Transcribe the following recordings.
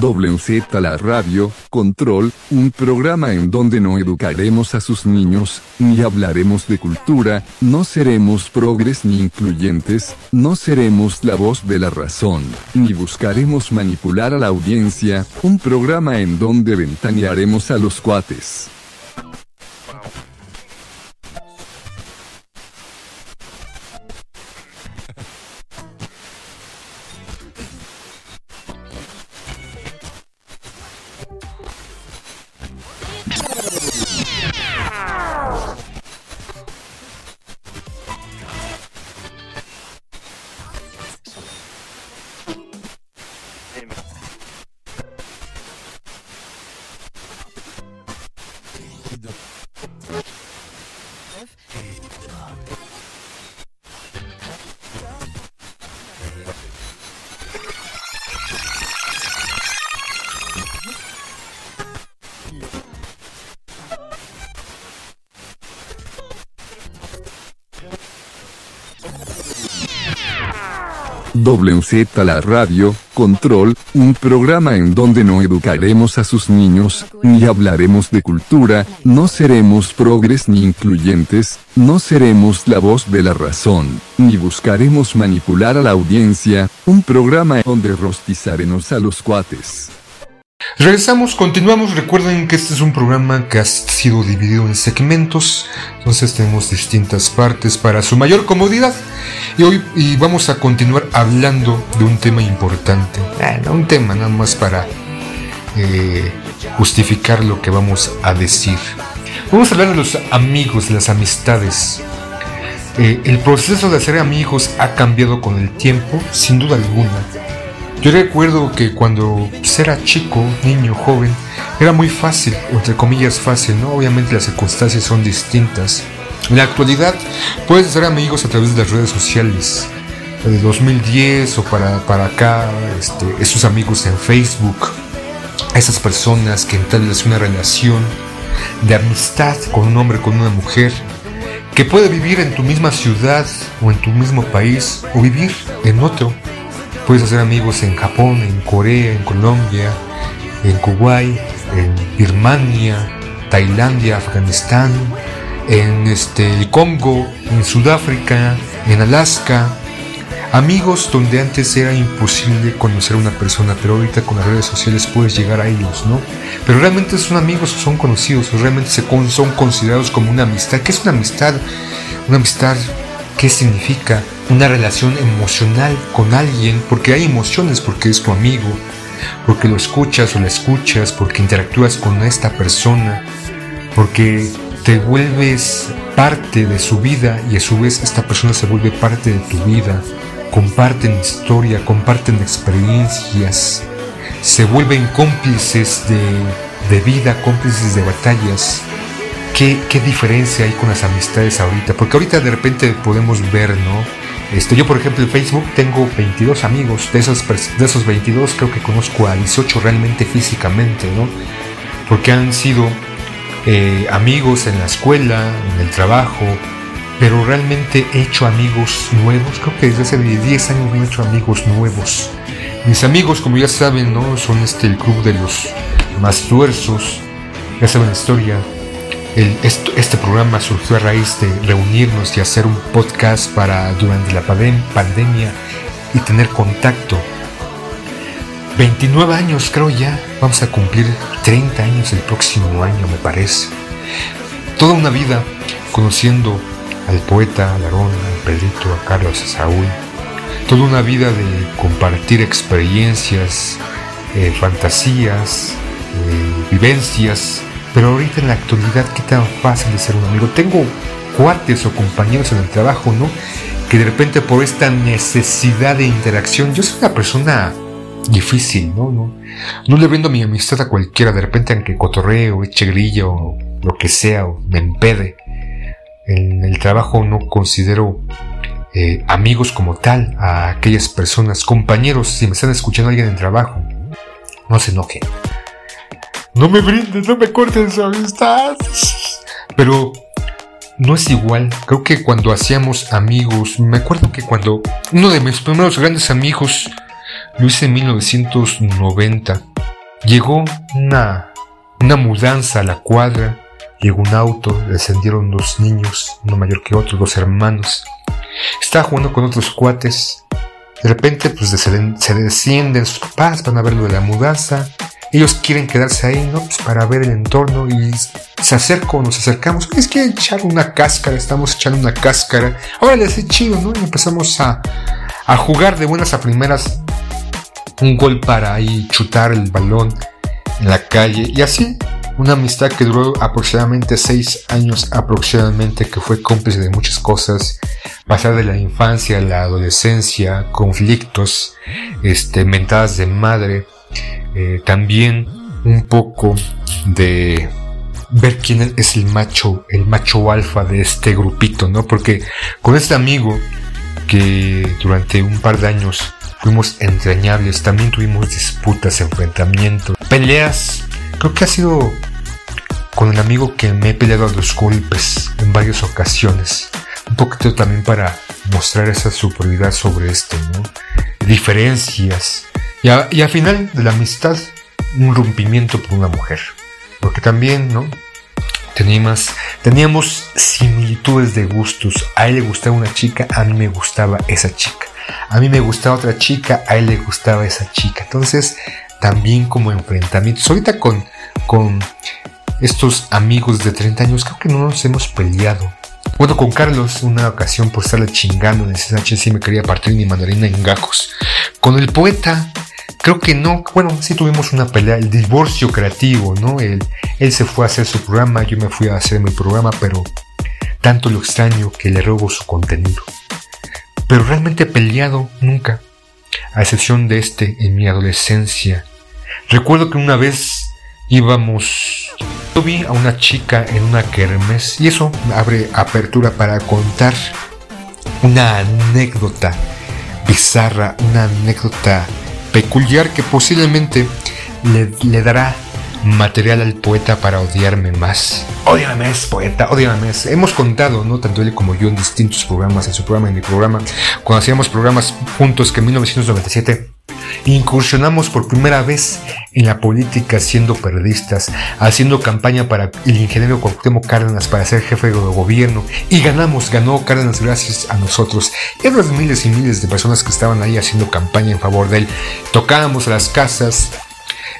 WZ la radio, Control, un programa en donde no educaremos a sus niños, ni hablaremos de cultura, no seremos progres ni incluyentes, no seremos la voz de la razón, ni buscaremos manipular a la audiencia, un programa en donde ventanearemos a los cuates. WZ la radio, Control, un programa en donde no educaremos a sus niños, ni hablaremos de cultura, no seremos progres ni incluyentes, no seremos la voz de la razón, ni buscaremos manipular a la audiencia, un programa donde rostizaremos a los cuates. Regresamos, continuamos. Recuerden que este es un programa que ha sido dividido en segmentos, entonces tenemos distintas partes para su mayor comodidad. Y hoy y vamos a continuar hablando de un tema importante, un tema nada más para eh, justificar lo que vamos a decir. Vamos a hablar de los amigos, de las amistades. Eh, el proceso de hacer amigos ha cambiado con el tiempo, sin duda alguna yo recuerdo que cuando era chico, niño, joven, era muy fácil, entre comillas fácil, ¿no? Obviamente las circunstancias son distintas. En la actualidad puedes hacer amigos a través de las redes sociales. De 2010 o para, para acá, este, esos amigos en Facebook, esas personas que entablas una relación de amistad con un hombre, con una mujer, que puede vivir en tu misma ciudad o en tu mismo país o vivir en otro Puedes hacer amigos en Japón, en Corea, en Colombia, en Kuwait, en Birmania, Tailandia, Afganistán, en este, el Congo, en Sudáfrica, en Alaska. Amigos donde antes era imposible conocer a una persona, pero ahorita con las redes sociales puedes llegar a ellos, ¿no? Pero realmente son amigos son conocidos, o realmente son considerados como una amistad. ¿Qué es una amistad? Una amistad, ¿qué significa? Una relación emocional con alguien, porque hay emociones, porque es tu amigo, porque lo escuchas o la escuchas, porque interactúas con esta persona, porque te vuelves parte de su vida y a su vez esta persona se vuelve parte de tu vida, comparten historia, comparten experiencias, se vuelven cómplices de, de vida, cómplices de batallas. ¿Qué, ¿Qué diferencia hay con las amistades ahorita? Porque ahorita de repente podemos ver, ¿no? Este, yo, por ejemplo, en Facebook tengo 22 amigos. De esos, de esos 22 creo que conozco a 18 realmente físicamente, ¿no? Porque han sido eh, amigos en la escuela, en el trabajo, pero realmente he hecho amigos nuevos. Creo que desde hace 10 años no he hecho amigos nuevos. Mis amigos, como ya saben, ¿no? Son este, el club de los más tuerzos. Ya saben la historia este programa surgió a raíz de reunirnos y hacer un podcast para durante la pandemia y tener contacto. 29 años creo ya, vamos a cumplir 30 años el próximo año me parece. Toda una vida conociendo al poeta, a Larón, a Pedrito, a Carlos, a Saúl. Toda una vida de compartir experiencias, eh, fantasías, eh, vivencias pero ahorita en la actualidad, ¿qué tan fácil es ser un amigo? Tengo cuates o compañeros en el trabajo, ¿no? Que de repente por esta necesidad de interacción, yo soy una persona difícil, ¿no? No, no le vendo mi amistad a cualquiera, de repente aunque cotorreo, eche grilla o lo que sea, o me empede. En el trabajo no considero eh, amigos como tal a aquellas personas, compañeros, si me están escuchando alguien en el trabajo, no se enojen no me brindes, no me cortes amistad. Pero no es igual. Creo que cuando hacíamos amigos, me acuerdo que cuando uno de mis primeros grandes amigos lo hice en 1990. llegó una, una mudanza a la cuadra, llegó un auto, descendieron dos niños, uno mayor que otro, dos hermanos. Estaba jugando con otros cuates. De repente, pues se, se descienden sus papás, van a ver lo de la mudanza. Ellos quieren quedarse ahí, ¿no? Pues para ver el entorno y se acercan, nos acercamos. Es que echar una cáscara, estamos echando una cáscara. Ahora les hace chido, ¿no? Y empezamos a, a jugar de buenas a primeras un gol para ahí chutar el balón en la calle y así una amistad que duró aproximadamente seis años aproximadamente que fue cómplice de muchas cosas pasar de la infancia a la adolescencia conflictos este mentadas de madre eh, también un poco de ver quién es el macho el macho alfa de este grupito no porque con este amigo que durante un par de años fuimos entrañables, también tuvimos disputas, enfrentamientos, peleas. Creo que ha sido con el amigo que me he peleado a los golpes en varias ocasiones. Un poquito también para mostrar esa superioridad sobre esto, ¿no? Diferencias. Y, y al final de la amistad, un rompimiento por una mujer. Porque también, ¿no? Teníamos, teníamos similitudes de gustos. A él le gustaba una chica, a mí me gustaba esa chica. A mí me gustaba otra chica, a él le gustaba esa chica. Entonces, también como enfrentamientos. Ahorita con, con estos amigos de 30 años, creo que no nos hemos peleado. Bueno, con Carlos, una ocasión por estarle chingando en el CSH, sí me quería partir mi mandarina en gajos. Con el poeta, Creo que no, bueno, sí tuvimos una pelea, el divorcio creativo, ¿no? Él, él se fue a hacer su programa, yo me fui a hacer mi programa, pero tanto lo extraño que le robo su contenido. Pero realmente peleado nunca, a excepción de este en mi adolescencia. Recuerdo que una vez íbamos, yo vi a una chica en una kermes y eso abre apertura para contar una anécdota bizarra, una anécdota peculiar que posiblemente le, dará material al poeta para odiarme más. Odiame más, poeta, odiame más. Hemos contado, ¿no? Tanto él como yo en distintos programas, en su programa en mi programa, cuando hacíamos programas juntos que en 1997 Incursionamos por primera vez en la política siendo periodistas, haciendo campaña para el ingeniero Cuauhtémoc Cárdenas para ser jefe de gobierno y ganamos, ganó Cárdenas gracias a nosotros y a miles y miles de personas que estaban ahí haciendo campaña en favor de él. Tocábamos las casas,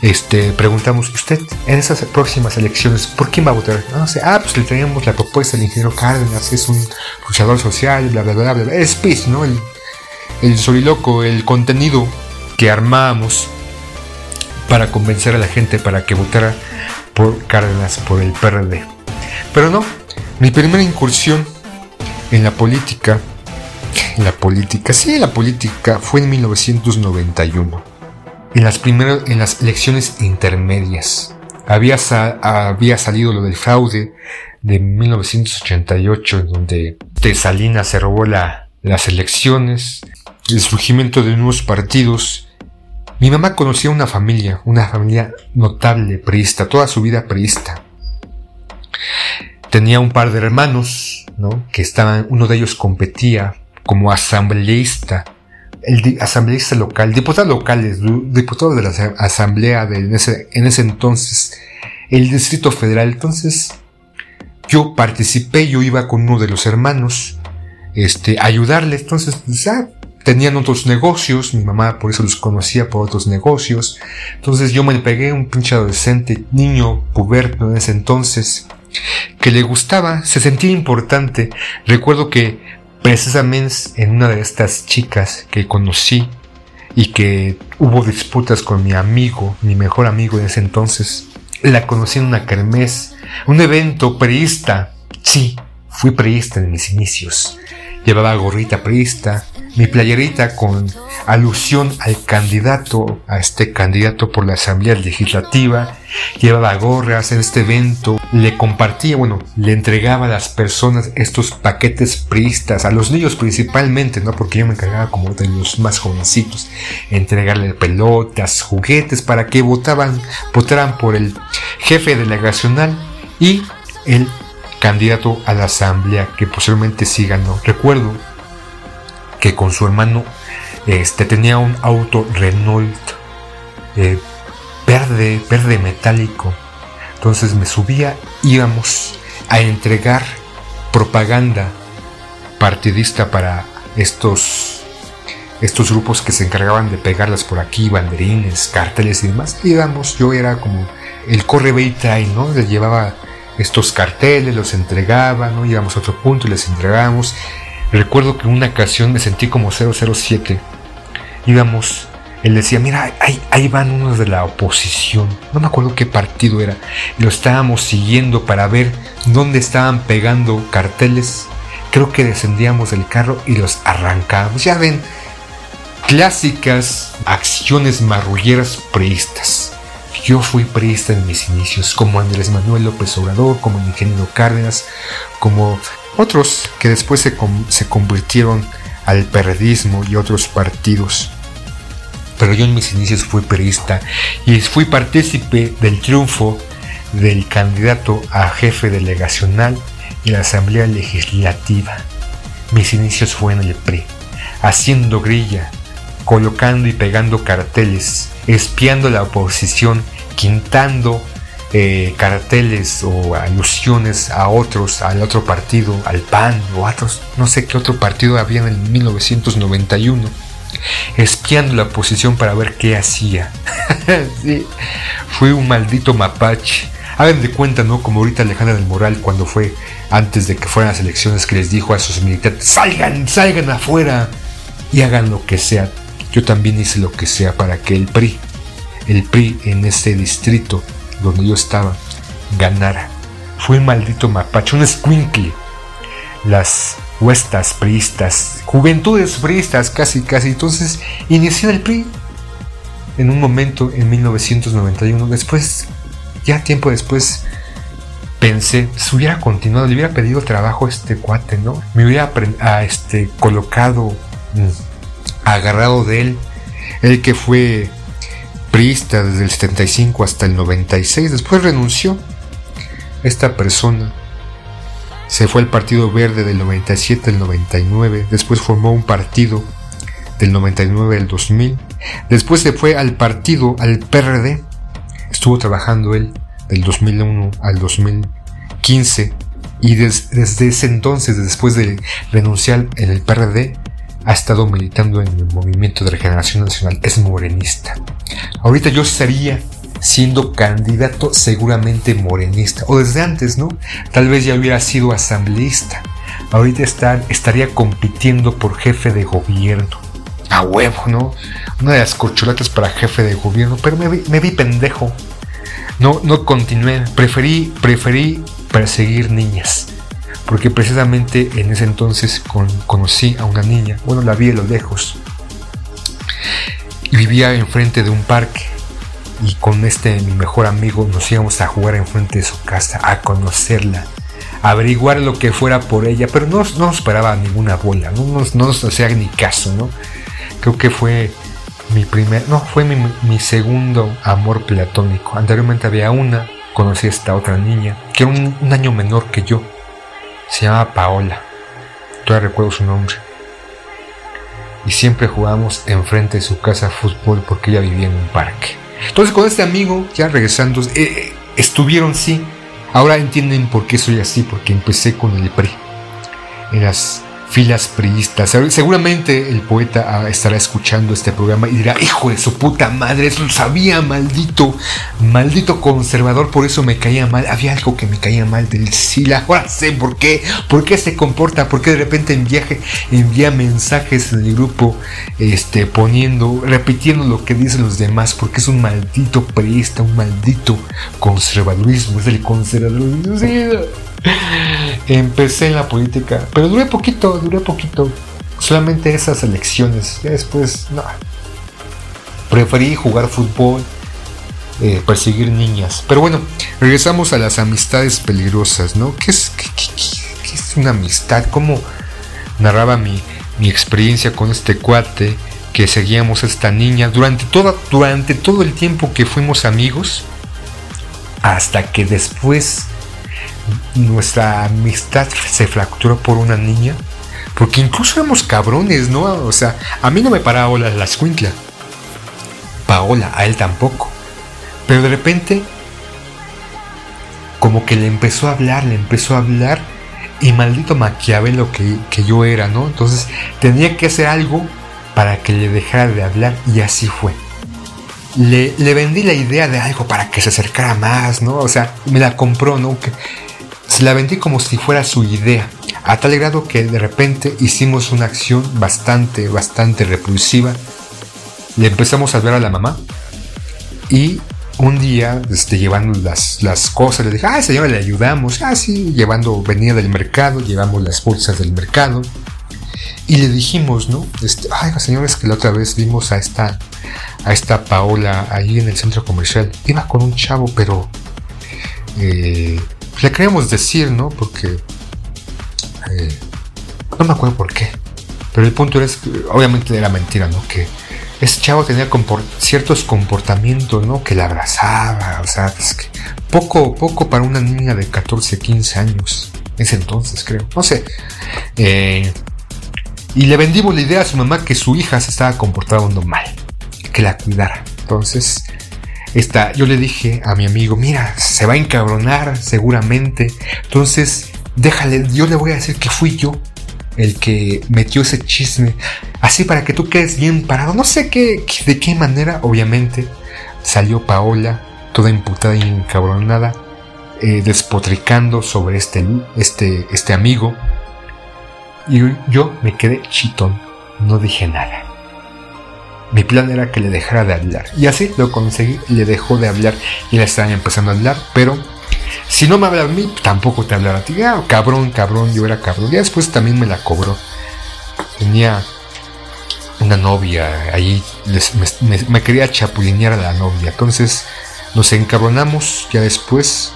este, preguntamos, ¿usted en esas próximas elecciones por quién va a votar? No sé, ah, pues le traíamos la propuesta del ingeniero Cárdenas, es un luchador social, bla, bla, bla, bla, es speech, ¿no? El soliloco, el contenido que armábamos para convencer a la gente para que votara por Cárdenas, por el PRD. Pero no, mi primera incursión en la política, en la política, sí, en la política fue en 1991, en las primeras, en las elecciones intermedias. Había, había salido lo del fraude de 1988, en donde Tesalina se robó la, las elecciones, el surgimiento de nuevos partidos. Mi mamá conocía una familia, una familia notable, priista, toda su vida priista. Tenía un par de hermanos, ¿no? Que estaban, uno de ellos competía como asambleísta, el asambleísta local, diputado local, diputado de la asamblea de en ese, en ese entonces, el Distrito Federal. Entonces, yo participé, yo iba con uno de los hermanos, este, ayudarle. Entonces, pues, ah, tenían otros negocios, mi mamá por eso los conocía por otros negocios. Entonces yo me pegué un pinche adolescente, niño, puberto en ese entonces, que le gustaba, se sentía importante. Recuerdo que precisamente en una de estas chicas que conocí y que hubo disputas con mi amigo, mi mejor amigo en ese entonces, la conocí en una kermés, un evento priista. Sí, fui priista en mis inicios. Llevaba gorrita priista, mi playerita con alusión al candidato, a este candidato por la Asamblea Legislativa, llevaba gorras en este evento, le compartía, bueno, le entregaba a las personas estos paquetes priistas, a los niños principalmente, ¿no? Porque yo me encargaba como de los más jovencitos, entregarle pelotas, juguetes para que votaban, votaran por el jefe delegacional y el candidato a la asamblea que posiblemente sí ganó. Recuerdo que con su hermano este, tenía un auto Renault eh, verde, verde metálico. Entonces me subía, íbamos a entregar propaganda partidista para estos estos grupos que se encargaban de pegarlas por aquí, banderines, carteles y demás. Íbamos, yo era como el corre ve y ¿no? Les llevaba estos carteles, los entregaba, ¿no? Íbamos a otro punto y les entregábamos. Recuerdo que una ocasión me sentí como 007. Íbamos, él decía, mira, ahí, ahí van unos de la oposición. No me acuerdo qué partido era. Lo estábamos siguiendo para ver dónde estaban pegando carteles. Creo que descendíamos del carro y los arrancábamos. Ya ven, clásicas acciones marrulleras preistas. Yo fui priista en mis inicios, como Andrés Manuel López Obrador, como ingeniero Cárdenas, como otros que después se, se convirtieron al periodismo y otros partidos. Pero yo en mis inicios fui periodista y fui partícipe del triunfo del candidato a jefe delegacional en la Asamblea Legislativa. Mis inicios fueron en el PRI, haciendo grilla, colocando y pegando carteles, espiando la oposición, quintando eh, carteles o alusiones a otros, al otro partido, al PAN o a otros, no sé qué otro partido había en el 1991, espiando la oposición para ver qué hacía. fue un maldito mapache. Hagan de cuenta, ¿no? Como ahorita Alejandra del Moral cuando fue antes de que fueran las elecciones que les dijo a sus militares, salgan, salgan afuera y hagan lo que sea yo también hice lo que sea para que el PRI, el PRI en ese distrito donde yo estaba, ganara. Fue un maldito mapache, un escuincle. Las huestas priistas, juventudes priistas, casi, casi. Entonces inicié el PRI en un momento en 1991. Después, ya tiempo después, pensé, si hubiera continuado, le hubiera pedido trabajo a este cuate, ¿no? Me hubiera a este, colocado agarrado de él, el que fue priista desde el 75 hasta el 96, después renunció. Esta persona se fue al Partido Verde del 97 al 99, después formó un partido del 99 al 2000, después se fue al partido, al PRD, estuvo trabajando él del 2001 al 2015 y desde ese entonces, después de renunciar en el PRD, ha estado militando en el movimiento de regeneración nacional, es morenista. Ahorita yo estaría siendo candidato seguramente morenista, o desde antes, ¿no? Tal vez ya hubiera sido asambleísta. Ahorita estaría compitiendo por jefe de gobierno. A huevo, ¿no? Una de las corcholatas para jefe de gobierno, pero me vi, me vi pendejo. No, no continué, preferí, preferí perseguir niñas porque precisamente en ese entonces conocí a una niña, bueno, la vi de lo lejos, y vivía enfrente de un parque, y con este mi mejor amigo nos íbamos a jugar enfrente de su casa, a conocerla, a averiguar lo que fuera por ella, pero no, no nos esperaba ninguna bola, no nos, no nos hacía ni caso, ¿no? Creo que fue mi primer, no, fue mi, segundo amor platónico. Anteriormente había una, conocí a esta otra niña, que era un año menor que yo se llama Paola. Todavía recuerdo su nombre. Y siempre jugábamos enfrente de su casa fútbol porque ella vivía en un parque. Entonces con este amigo, ya regresando, eh, estuvieron sí. Ahora entienden por qué soy así, porque empecé con el PRI. En las filas priistas. Seguramente el poeta ah, estará escuchando este programa y dirá, hijo de su puta madre, eso lo sabía, maldito, maldito conservador, por eso me caía mal. Había algo que me caía mal del Sila. Ahora sé por qué, por qué se comporta, por qué de repente envía, envía mensajes en el grupo, este, poniendo, repitiendo lo que dicen los demás, porque es un maldito priista, un maldito conservadurismo, es el conservadurismo. Empecé en la política, pero duré poquito, duré poquito. Solamente esas elecciones. Después, no. Preferí jugar fútbol, eh, perseguir niñas. Pero bueno, regresamos a las amistades peligrosas, ¿no? ¿Qué es, es una amistad? ¿Cómo narraba mi, mi experiencia con este cuate? que seguíamos a esta niña durante, toda, durante todo el tiempo que fuimos amigos, hasta que después nuestra amistad se fracturó por una niña. Porque incluso éramos cabrones, ¿no? O sea, a mí no me paraba la, la escuincla. Paola, a él tampoco. Pero de repente, como que le empezó a hablar, le empezó a hablar, y maldito Maquiavelo que, que yo era, ¿no? Entonces tenía que hacer algo para que le dejara de hablar, y así fue. Le, vendí la idea de algo para que se acercara más, ¿no? O sea, me la compró, ¿no? Se la vendí como si fuera su idea, a tal grado que de repente hicimos una acción bastante, bastante repulsiva. Le empezamos a ver a la mamá y un día, este, llevando las, las cosas, le dije, ah, señora, le ayudamos. Ah, llevando, venía del mercado, llevamos las bolsas del mercado. Y le dijimos, ¿no? Este, ay, señores, que la otra vez vimos a esta, a esta Paola ahí en el centro comercial. Iba con un chavo, pero eh, le queríamos decir, ¿no? Porque eh, no me acuerdo por qué. Pero el punto es, obviamente era mentira, ¿no? Que ese chavo tenía ciertos comportamientos, ¿no? Que la abrazaba, o sea, es que poco, poco para una niña de 14, 15 años. Ese entonces, creo. No sé. Eh, y le vendimos la idea a su mamá que su hija se estaba comportando mal, que la cuidara. Entonces, esta, yo le dije a mi amigo, mira, se va a encabronar seguramente. Entonces, déjale, yo le voy a decir que fui yo el que metió ese chisme. Así para que tú quedes bien parado. No sé qué, de qué manera, obviamente, salió Paola, toda imputada y encabronada, eh, despotricando sobre este, este, este amigo. Y yo me quedé chitón, no dije nada. Mi plan era que le dejara de hablar. Y así lo conseguí, le dejó de hablar y le estaban empezando a hablar, pero si no me habla a mí, tampoco te hablará a ti. Ah, cabrón, cabrón, yo era cabrón. Y después también me la cobró. Tenía una novia ahí, me, quería chapulinear a la novia. Entonces nos encabronamos ya después,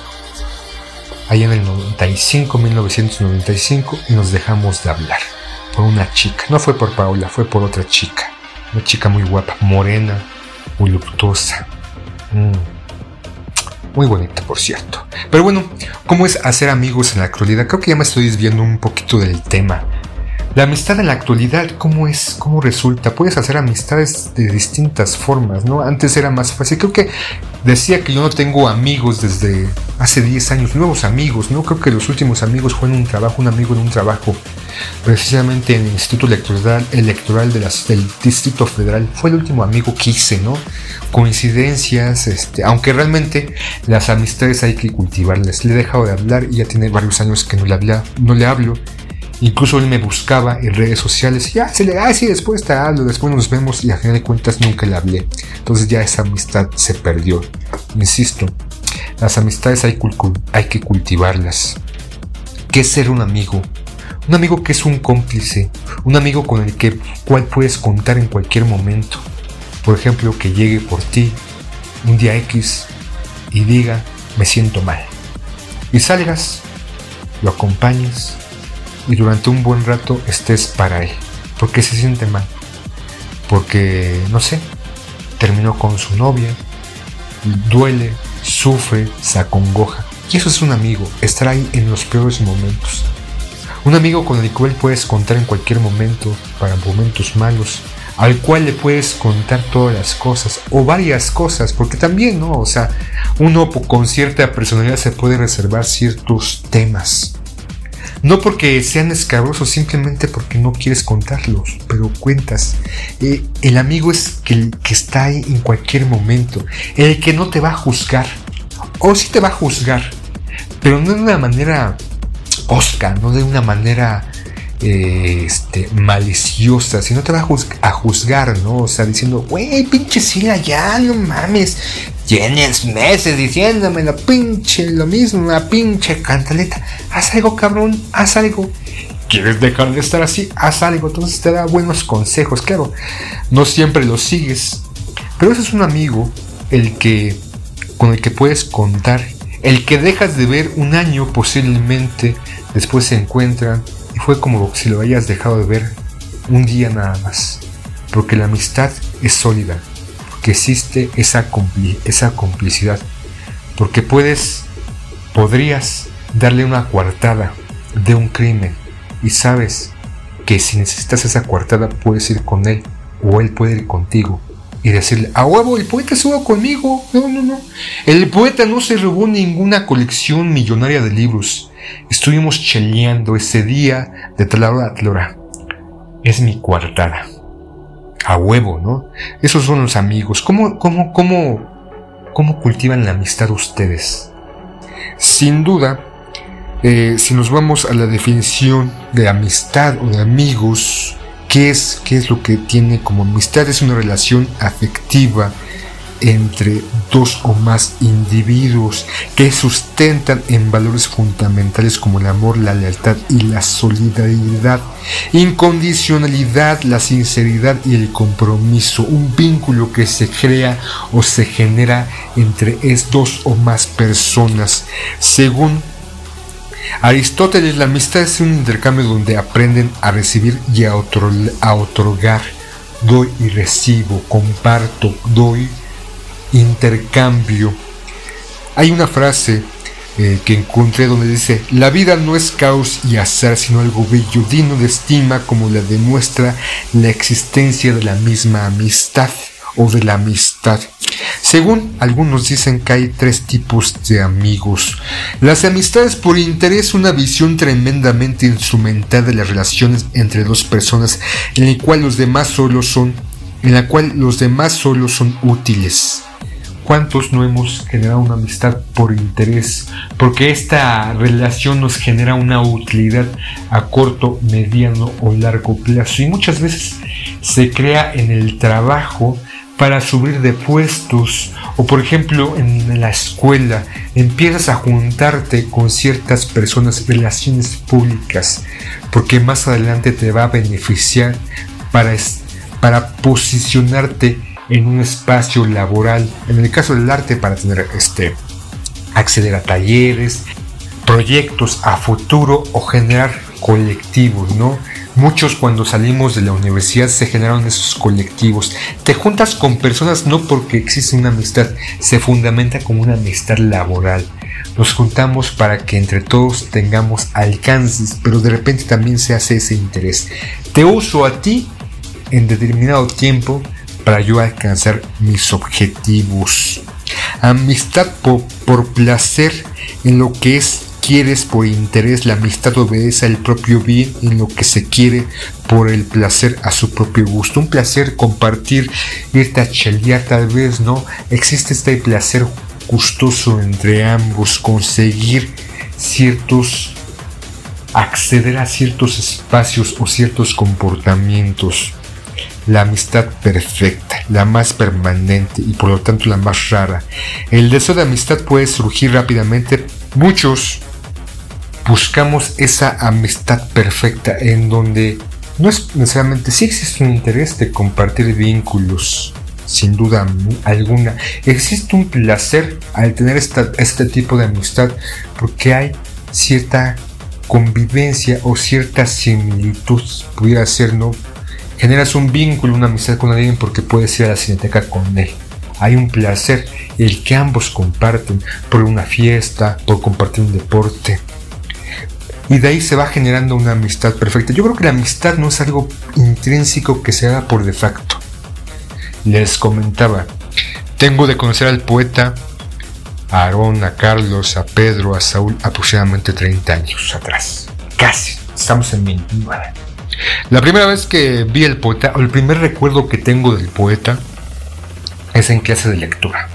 ahí en el 95, 1995, y nos dejamos de hablar por una chica. No fue por Paula, fue por otra chica. Una chica muy guapa, morena, voluptuosa. Mm. Muy bonita, por cierto. Pero bueno, ¿cómo es hacer amigos en la actualidad? Creo que ya me estoy desviando un poquito del tema. La amistad en la actualidad, ¿cómo es? ¿Cómo resulta? Puedes hacer amistades de distintas formas, ¿no? Antes era más fácil. Creo que decía que yo no tengo amigos desde hace 10 años, nuevos amigos, ¿no? Creo que los últimos amigos fue en un trabajo, un amigo en un trabajo, precisamente en el Instituto Electoral, electoral del Distrito Federal. Fue el último amigo que hice, ¿no? Coincidencias, este, aunque realmente las amistades hay que cultivarlas. Le he dejado de hablar y ya tiene varios años que no le, habla, no le hablo Incluso él me buscaba en redes sociales ya se le, ah, sí, después te hablo, después nos vemos y a fin de cuentas nunca le hablé. Entonces ya esa amistad se perdió. Insisto, las amistades hay, hay que cultivarlas. ¿Qué es ser un amigo? Un amigo que es un cómplice, un amigo con el que cual puedes contar en cualquier momento. Por ejemplo, que llegue por ti un día X y diga, me siento mal. Y salgas, lo acompañes y durante un buen rato estés para él. Porque se siente mal. Porque, no sé, terminó con su novia, duele, sufre, se acongoja. Y eso es un amigo, estar ahí en los peores momentos. Un amigo con el cual puedes contar en cualquier momento, para momentos malos, al cual le puedes contar todas las cosas, o varias cosas, porque también, ¿no? O sea, uno con cierta personalidad se puede reservar ciertos temas. No porque sean escabrosos, simplemente porque no quieres contarlos, pero cuentas. Eh, el amigo es el que está ahí en cualquier momento, el que no te va a juzgar. O sí te va a juzgar, pero no de una manera osca, no de una manera eh, este, maliciosa, sino te va a, juzgar, ¿no? O sea, diciendo, güey, pinche Sila, ya, no mames, Tienes meses diciéndome lo pinche, lo mismo, la pinche cantaleta. Haz algo, cabrón, haz algo. ¿Quieres dejar de estar así? Haz algo. Entonces te da buenos consejos, claro. No siempre los sigues. Pero ese es un amigo el que con el que puedes contar. El que dejas de ver un año posiblemente después se encuentran y fue como si lo hayas dejado de ver un día nada más. Porque la amistad es sólida que existe esa, esa complicidad. Porque puedes, podrías darle una coartada de un crimen y sabes que si necesitas esa coartada puedes ir con él o él puede ir contigo y decirle, a huevo, el poeta se conmigo. No, no, no. El poeta no se robó ninguna colección millonaria de libros. Estuvimos cheleando ese día de tal hora a tal hora. Es mi coartada. A huevo, ¿no? Esos son los amigos. ¿Cómo, cómo, cómo, cultivan la amistad ustedes? Sin duda, eh, si nos vamos a la definición de amistad o de amigos, ¿qué es, ¿qué es lo que tiene como amistad? Es una relación afectiva entre dos o más individuos que sustentan en valores fundamentales como el amor, la lealtad y la solidaridad, incondicionalidad, la sinceridad y el compromiso, un vínculo que se crea o se genera entre dos o más personas. Según Aristóteles, la amistad es un intercambio donde aprenden a recibir y a, a otorgar. Doy y recibo, comparto, doy intercambio. Hay una frase eh, que encontré donde dice, la vida no es caos y azar, sino algo bello, digno de estima como la demuestra la existencia de la misma amistad o de la amistad. Según algunos dicen que hay tres tipos de amigos. Las amistades por interés, una visión tremendamente instrumental de las relaciones entre dos personas, en la cual los demás solo son, en la cual los demás solo son útiles. ¿Cuántos no hemos generado una amistad por interés? Porque esta relación nos genera una utilidad a corto, mediano o largo plazo. Y muchas veces se crea en el trabajo para subir de puestos o por ejemplo en la escuela empiezas a juntarte con ciertas personas, relaciones públicas, porque más adelante te va a beneficiar para, para posicionarte en un espacio laboral, en el caso del arte para tener este acceder a talleres, proyectos a futuro o generar colectivos, ¿no? Muchos cuando salimos de la universidad se generaron esos colectivos. Te juntas con personas no porque existe una amistad, se fundamenta como una amistad laboral. Nos juntamos para que entre todos tengamos alcances, pero de repente también se hace ese interés. Te uso a ti en determinado tiempo para yo alcanzar mis objetivos. Amistad por, placer en lo que es quieres por interés, la amistad obedece al propio bien en lo que se quiere por el placer a su propio gusto. Un placer compartir, irte a tal vez, ¿no? Existe este placer gustoso entre ambos, conseguir ciertos, acceder a ciertos espacios o ciertos comportamientos la amistad perfecta, la más permanente y por lo tanto la más rara. El deseo de amistad puede surgir rápidamente. Muchos buscamos esa amistad perfecta en donde no es necesariamente, sí existe un interés de compartir vínculos, sin duda alguna. Existe un placer al tener este tipo de amistad porque hay cierta convivencia o cierta similitud, pudiera ser, ¿no? Generas un vínculo, una amistad con alguien porque puedes ir a la cineteca con él. Hay un placer, el que ambos comparten por una fiesta, por compartir un deporte. Y de ahí se va generando una amistad perfecta. Yo creo que la amistad no es algo intrínseco que se haga por de facto. Les comentaba, tengo de conocer al poeta a Aarón, a Carlos, a Pedro, a Saúl aproximadamente 30 años atrás. Casi, estamos en 29. La primera vez que vi el poeta, o el primer recuerdo que tengo del poeta, es en clase de lectura.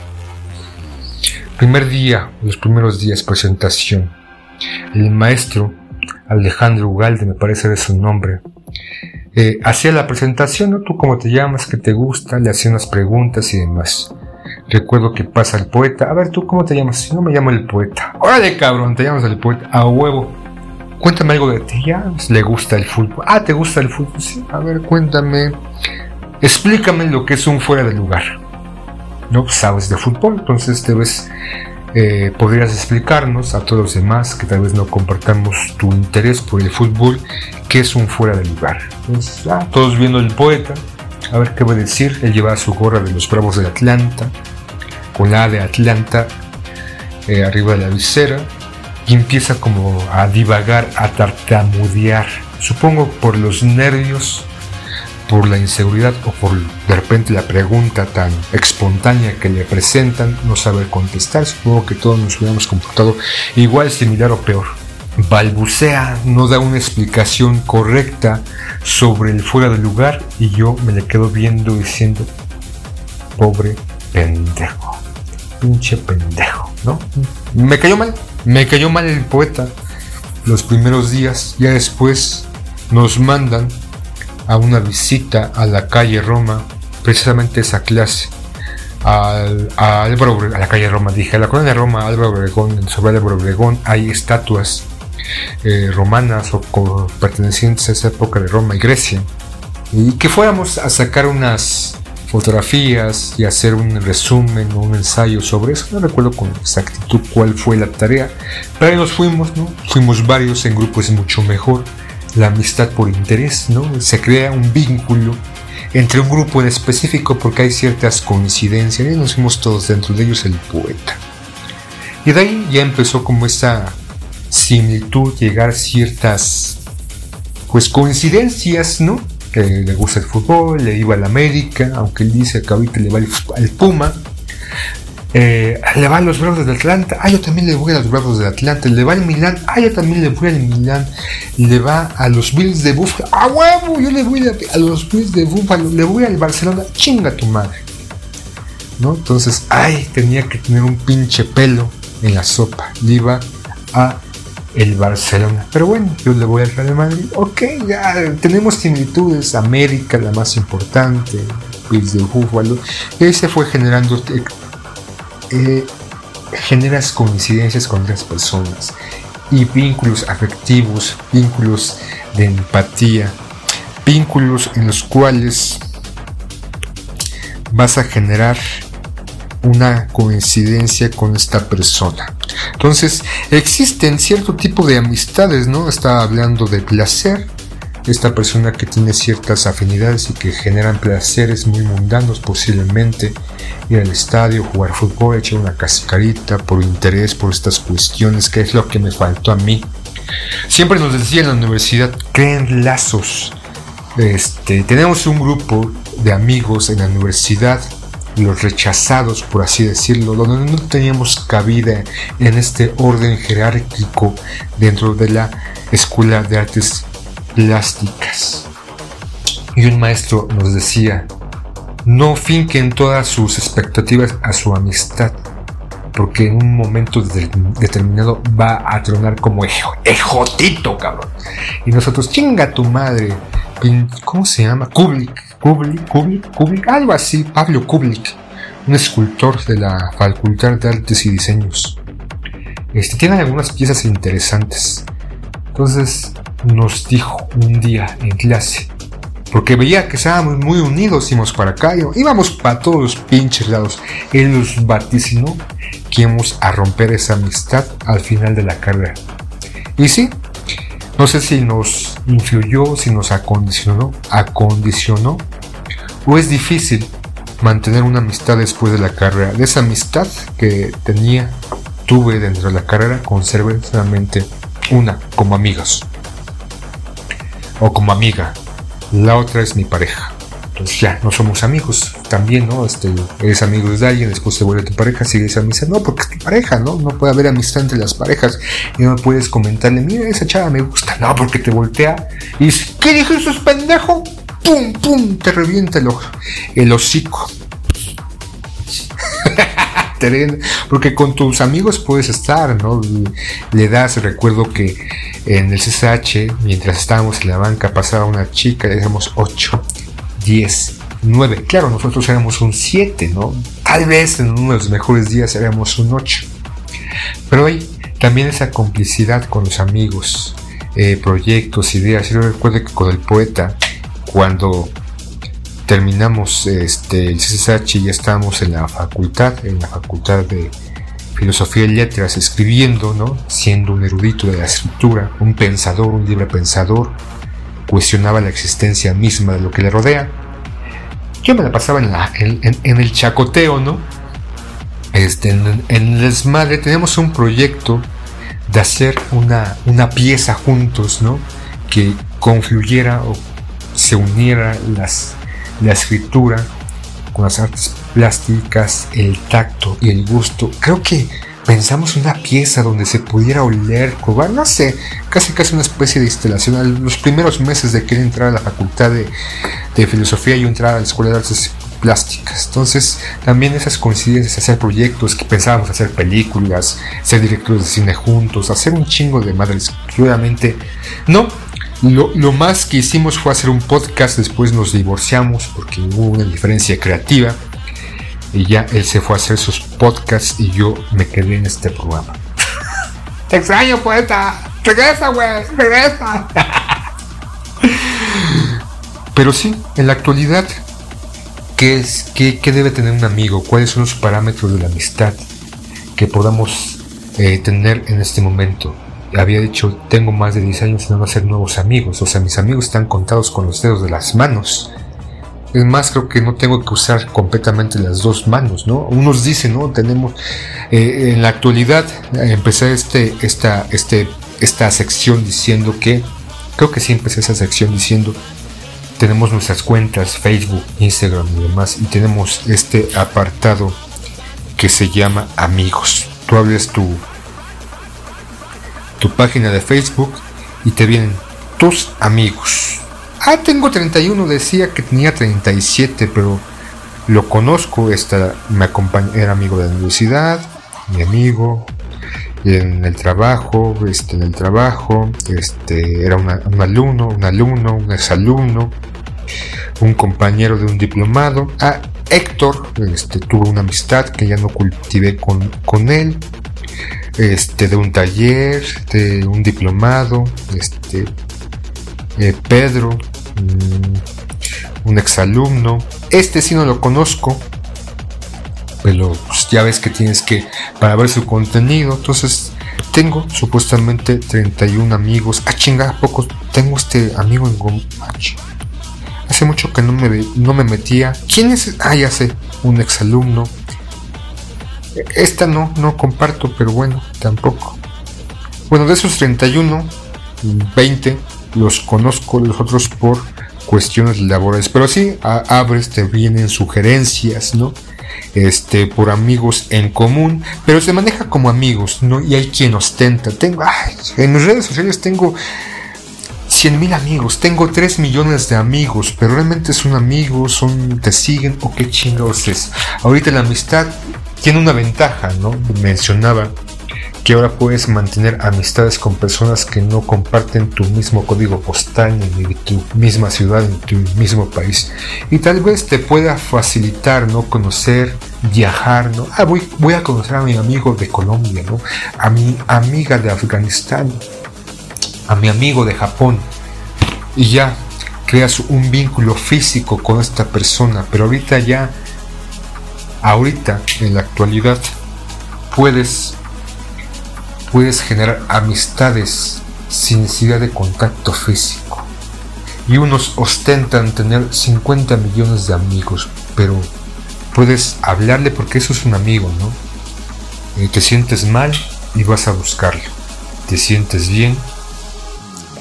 Primer día, los primeros días, presentación. El maestro Alejandro Ugalde, me parece es su nombre, eh, hacía la presentación, ¿no? Tú cómo te llamas, qué te gusta, le hacía unas preguntas y demás. Recuerdo que pasa el poeta, a ver, ¿tú cómo te llamas? No me llamo el poeta. Órale, cabrón, te llamas el poeta, a huevo. Cuéntame algo de ti, ya le gusta el fútbol. Ah, ¿te gusta el fútbol? Sí, a ver, cuéntame. Explícame lo que es un fuera de lugar. No sabes de fútbol, entonces te ves, eh, podrías explicarnos a todos los demás que tal vez no compartamos tu interés por el fútbol, qué es un fuera de lugar. Entonces, todos viendo el poeta, a ver qué va a decir. Él lleva su gorra de los Bravos de Atlanta, con la de Atlanta eh, arriba de la visera empieza como a divagar, a tartamudear, supongo por los nervios, por la inseguridad o por de repente la pregunta tan espontánea que le presentan, no sabe contestar. Supongo que todos nos hubiéramos comportado igual, similar o peor. Balbucea, no da una explicación correcta sobre el fuera del lugar y yo me le quedo viendo diciendo, pobre pendejo, pinche pendejo, ¿no? Me cayó mal, me cayó mal el poeta. Los primeros días, ya después nos mandan a una visita a la calle Roma, precisamente esa clase, a, Álvaro, a la calle Roma, dije, a la colonia Roma, Álvaro Obregón, sobre Álvaro Obregón hay estatuas eh, romanas o pertenecientes a esa época de Roma y Grecia, y que fuéramos a sacar unas fotografías y hacer un resumen o un ensayo sobre eso. No recuerdo con exactitud cuál fue la tarea, pero ahí nos fuimos, ¿no? Fuimos varios en grupos mucho mejor la amistad por interés, ¿no? Se crea un vínculo entre un grupo en específico porque hay ciertas coincidencias y nos fuimos todos dentro de ellos el poeta. Y de ahí ya empezó como esta similitud, llegar ciertas pues coincidencias, ¿no? Que le gusta el fútbol, le iba al América, aunque él dice que ahorita le va al Puma, eh, le va a los Bravos de Atlanta, ah, yo también le voy a los Bravos de Atlanta, le va al Milán, ah, yo también le voy al Milán, le va a los Bills de Buffalo, ah, huevo, yo le voy a, los Bills de Buffalo, le voy al Barcelona, chinga tu madre. ¿No? Entonces, ay, tenía que tener un pinche pelo en la sopa, le iba a el Barcelona. Pero bueno, yo le voy al Real Madrid. Ok, ya tenemos similitudes. América, la más importante. Bills de. Y fue generando eh, generas coincidencias con otras personas y vínculos afectivos, vínculos de empatía, vínculos en los cuales vas a generar una coincidencia con esta persona. Entonces, existen cierto tipo de amistades, ¿no? Estaba hablando de placer, esta persona que tiene ciertas afinidades y que generan placeres muy mundanos posiblemente ir al estadio, jugar fútbol, echar una cascarita por interés por estas cuestiones, que es lo que me faltó a mí. Siempre nos decía en la universidad, creen lazos. Este, tenemos un grupo de amigos en la universidad, los rechazados, por así decirlo, donde no teníamos cabida en este orden jerárquico dentro de la Escuela de Artes plásticas. Y un maestro nos decía, no finquen todas sus expectativas a su amistad, porque en un momento determinado va a tronar como ejotito, cabrón. Y nosotros, chinga tu madre, ¿cómo se llama? Kublik, Kublik, Kublik, Kublik, algo así, Pablo Kublik, un escultor de la Facultad de Artes y Diseños. Este, tiene algunas piezas interesantes. Entonces, nos dijo un día en clase, porque veía que estábamos muy unidos, íbamos para acá, íbamos para todos los pinches lados. Él nos vaticinó que íbamos a romper esa amistad al final de la carrera. Y sí, no sé si nos influyó, si nos acondicionó, acondicionó, o es difícil mantener una amistad después de la carrera. De esa amistad que tenía, tuve dentro de la carrera, conservé solamente una como amigos o como amiga. La otra es mi pareja. Entonces ya, no somos amigos. También, ¿no? Este, eres amigo de alguien, después te vuelve tu pareja, sigues amistad. No, porque es tu pareja, ¿no? No puede haber amistad entre las parejas. Y no puedes comentarle, mira, esa chava me gusta. No, porque te voltea y dice, ¿qué dijo eso es pendejo? ¡Pum, pum! Te revienta el, el hocico. porque con tus amigos puedes estar, ¿no? Le das, recuerdo que en el CSH, mientras estábamos en la banca, pasaba una chica, le decíamos 8, 10, 9. Claro, nosotros éramos un 7, ¿no? Tal vez en uno de los mejores días éramos un 8. Pero hay también esa complicidad con los amigos, eh, proyectos, ideas. Yo recuerdo que con el poeta, cuando terminamos este, el CSH y ya estábamos en la facultad, en la facultad de filosofía y letras, escribiendo, ¿no? siendo un erudito de la escritura, un pensador, un libre pensador, cuestionaba la existencia misma de lo que le rodea. Yo me la pasaba en, la, en, el chacoteo, ¿no? Este, en, el desmadre tenemos un proyecto de hacer una, una pieza juntos, ¿no? Que confluyera o se uniera las, la escritura con las artes plásticas, el tacto y el gusto. Creo que pensamos una pieza donde se pudiera oler, no sé, casi casi una especie de instalación. Los primeros meses de querer entrar a la facultad de, de filosofía y entrar a la escuela de artes plásticas. Entonces, también esas coincidencias, hacer proyectos que pensábamos hacer películas, ser directores de cine juntos, hacer un chingo de madres. Obviamente, no. Lo, lo, más que hicimos fue hacer un podcast, después nos divorciamos porque hubo una diferencia creativa y ya él se fue a hacer sus podcasts y yo me quedé en este programa. Te extraño, poeta. Regresa, güey. Regresa. Pero sí, en la actualidad ¿Qué, es, qué, qué, debe tener un amigo? ¿Cuáles son los parámetros de la amistad que podamos eh, tener en este momento? Había dicho, tengo más de 10 años y no hacer nuevos amigos. O sea, mis amigos están contados con los dedos de las manos. Es más, creo que no tengo que usar completamente las dos manos, ¿no? Unos dicen, ¿no? Tenemos, eh, en la actualidad, eh, empecé este, esta, este, esta sección diciendo que, creo que sí empecé esa sección diciendo tenemos nuestras cuentas Facebook, Instagram y demás y tenemos este apartado que se llama amigos. Tú abres tu tu página de Facebook y te vienen tus amigos. Ah, tengo 31, decía que tenía 37, pero lo conozco, esta, me acompaña, era amigo de la universidad, mi amigo, en el trabajo, este, en el trabajo, este, era un alumno, un alumno, un exalumno, un compañero de un diplomado. A Héctor, este, tuve una amistad que ya no cultivé con, con él. Este, de un taller, de un diplomado, este, eh, Pedro, un exalumno. Este sí no lo conozco, pero pues, ya ves que tienes que para ver su contenido. Entonces, tengo supuestamente 31 amigos. Ah, chinga, poco tengo este amigo en Gomachi. Hace mucho que no me, no me metía. ¿Quién es? Ah, ya sé, un exalumno. Esta no, no comparto, pero bueno, tampoco. Bueno, de esos 31, 20 los conozco, los otros por cuestiones laborales. Pero sí, abres, te vienen sugerencias, ¿no? Este, por amigos en común, pero se maneja como amigos, ¿no? Y hay quien ostenta. Tengo, en mis redes sociales tengo 100 mil amigos, tengo 3 millones de amigos, pero realmente son amigos, son, te siguen o qué chingados es. Ahorita la amistad tiene una ventaja, ¿no? Mencionaba que ahora puedes mantener amistades con personas que no comparten tu mismo código postal ni tu misma ciudad ni tu mismo país. Y tal vez te pueda facilitar no conocer viajar no ah, voy, voy a conocer a mi amigo de Colombia no a mi amiga de Afganistán. A mi amigo de Japón. Y ya creas un vínculo físico con esta persona, pero ahorita ya, ahorita en la actualidad, puedes, puedes generar amistades sin necesidad de contacto físico. Y unos ostentan tener 50 millones de amigos, pero puedes hablarle porque eso es un amigo, ¿no? Eh, te sientes mal y vas a buscarlo. Te sientes bien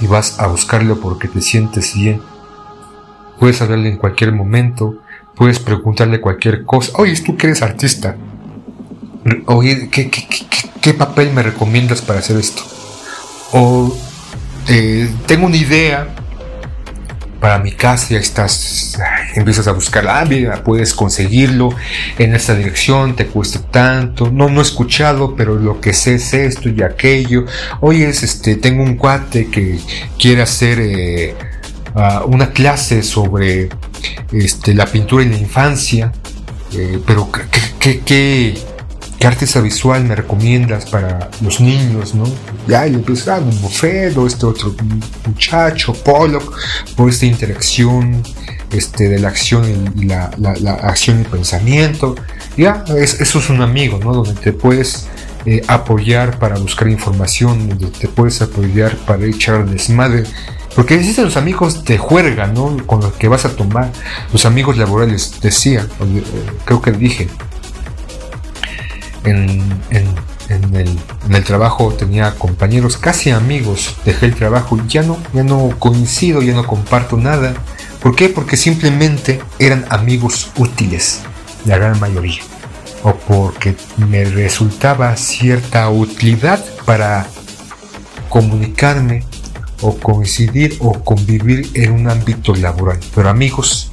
y vas a buscarlo porque te sientes bien. Puedes hablarle en cualquier momento, puedes preguntarle cualquier cosa. Oye, tú que eres artista. Oye, ¿qué, qué, papel me recomiendas para hacer esto? O eh, tengo una idea, para mi casa, ya estás, empiezas a buscar, ah, mira, puedes conseguirlo en esta dirección, te cuesta tanto, no, no he escuchado, pero lo que sé es esto y aquello, oye, este, tengo un cuate que quiere hacer eh, ah, una clase sobre este, la pintura en la infancia, eh, pero ¿qué, qué, ¿Qué artista visual me recomiendas para los niños, no? Ya, y empiezas, ah, un Bofedo, este otro muchacho, Pollock, por esta interacción este, de la acción y la, acción y pensamiento. Ya, eso es un amigo, ¿no? Donde te puedes eh, apoyar para buscar información, donde te puedes apoyar para echar desmadre. Porque existen los amigos de juerga, ¿no? Con los que vas a tomar. Los amigos laborales, decía, eh, creo que dije, en, el, trabajo tenía compañeros, casi amigos, dejé el trabajo y ya no, ya no coincido, ya no comparto nada, ¿Por qué? Porque simplemente eran amigos útiles, la gran mayoría. O porque me resultaba cierta utilidad para comunicarme o coincidir o convivir en un ámbito laboral. Pero amigos,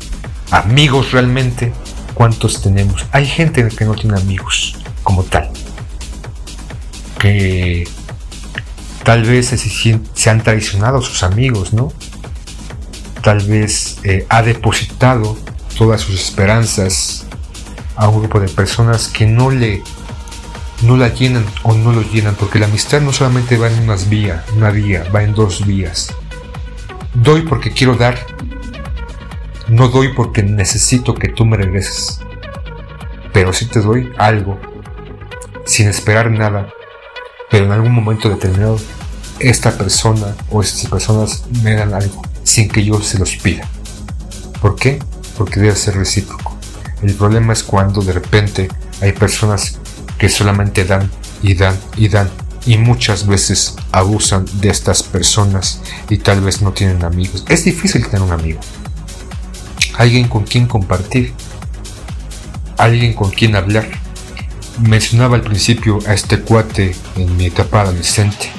amigos realmente, ¿cuántos tenemos? Hay gente que no tiene amigos como tal. Que tal vez se, han traicionado a sus amigos, ¿no? Tal vez eh, ha depositado todas sus esperanzas a un grupo de personas que no le no la llenan o no lo llenan, porque la amistad no solamente va en unas vías, una vía, va en dos vías. Doy porque quiero dar, no doy porque necesito que tú me regreses, pero sí te doy algo, sin esperar nada, pero en algún momento determinado, esta persona o estas personas me dan algo, sin que yo se los pida. ¿Por qué? Porque debe ser recíproco. El problema es cuando de repente hay personas que solamente dan y dan y dan y muchas veces abusan de estas personas y tal vez no tienen amigos. Es difícil tener un amigo. Alguien con quien compartir. Alguien con quien hablar. Mencionaba al principio a este cuate en mi etapa adolescente.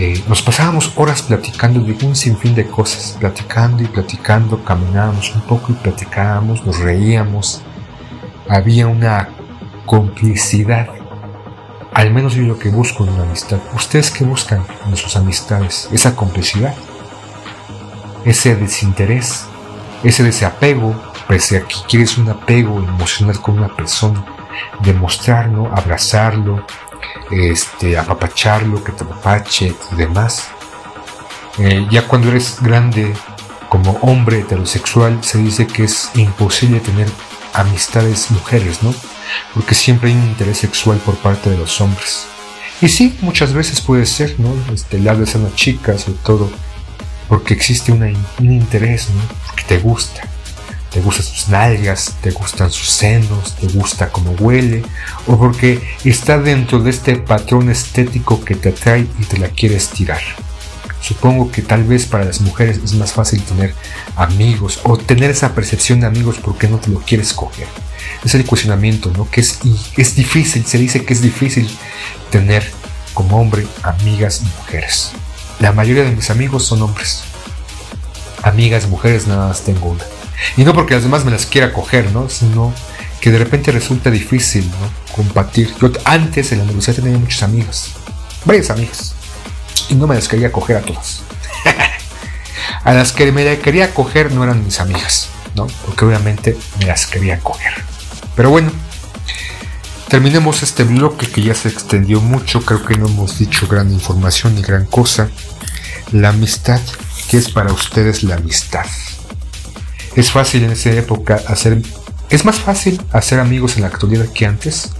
Eh, nos pasábamos horas platicando de un sinfín de cosas, platicando y platicando, caminábamos un poco y platicábamos, nos reíamos. Había una complicidad. Al menos yo lo que busco en una amistad. ¿Ustedes qué buscan en sus amistades? Esa complicidad. Ese desinterés. Ese desapego. Pese a que quieres un apego emocional con una persona. Demostrarlo, abrazarlo, este, apapacharlo, que te apapache y demás. Eh, ya cuando eres grande, como hombre heterosexual, se dice que es imposible tener amistades mujeres, ¿no? porque siempre hay un interés sexual por parte de los hombres. Y sí, muchas veces puede ser, ¿no? Este, le hablas a una chica, sobre todo, porque existe un interés, ¿no? Porque te gusta. Te gustan sus nalgas, te gustan sus senos, te gusta cómo huele, o porque está dentro de este patrón estético que te atrae y te la quieres tirar. Supongo que tal vez para las mujeres es más fácil tener amigos o tener esa percepción de amigos porque no te lo quieres coger es el cuestionamiento, ¿no? Que es, difícil, se dice que es difícil tener como hombre amigas mujeres. La mayoría de mis amigos son hombres. Amigas mujeres nada más tengo una. Y no porque las demás me las quiera coger, ¿no? Sino que de repente resulta difícil, ¿no? Compartir. Yo antes en la universidad tenía muchas amigas, varias amigas, y no me las quería coger a todas. a las que me quería coger no eran mis amigas, ¿no? Porque obviamente me las quería coger. Pero bueno, terminemos este bloque que ya se extendió mucho, creo que no hemos dicho gran información ni gran cosa. La amistad, ¿qué es para ustedes la amistad? Es fácil en esa época hacer... ¿Es más fácil hacer amigos en la actualidad que antes?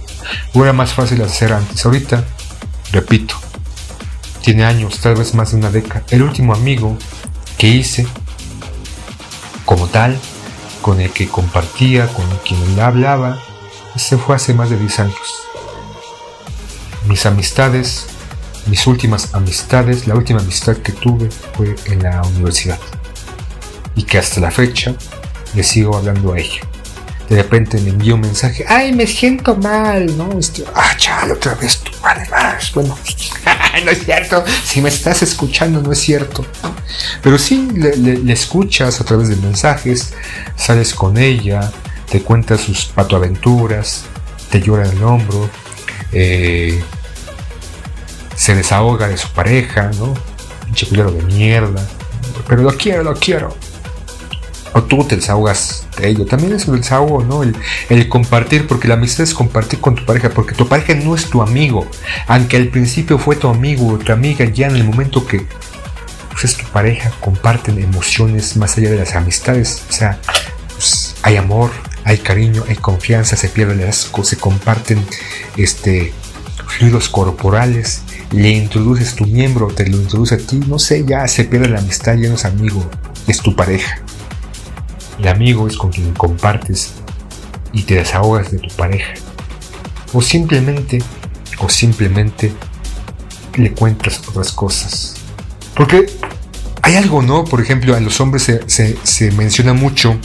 ¿O era más fácil hacer antes? Ahorita, repito, tiene años, tal vez más de una década. El último amigo que hice como tal con el que compartía, con quien hablaba, se fue hace más de 10 años. Mis amistades, mis últimas amistades, la última amistad que tuve fue en la universidad. Y que hasta la fecha le sigo hablando a ella. De repente me envió un mensaje, ay, me siento mal, ¿no? Este, ah, chale, otra vez tú, además, bueno, no es cierto, si me estás escuchando no es cierto. Pero sí, le, escuchas a través de mensajes, sales con ella, te cuenta sus patoaventuras, te llora en el hombro, eh, se desahoga de su pareja, ¿no? Pinche de mierda. Pero lo quiero, lo quiero o tú te desahogas de ello. También es el desahogo, ¿no? El, compartir, porque la amistad es compartir con tu pareja, porque tu pareja no es tu amigo. Aunque al principio fue tu amigo o tu amiga, ya en el momento que pues, es tu pareja, comparten emociones más allá de las amistades. O sea, pues, hay amor, hay cariño, hay confianza, se pierde el asco, se comparten este, fluidos corporales. Le introduces tu miembro, te lo introduce a ti, no sé, ya se pierde la amistad, ya no es amigo, es tu pareja. El amigo es con quien compartes y te desahogas de tu pareja. O simplemente, o simplemente le cuentas otras cosas. Porque hay algo, ¿no? Por ejemplo, a los hombres se, se menciona mucho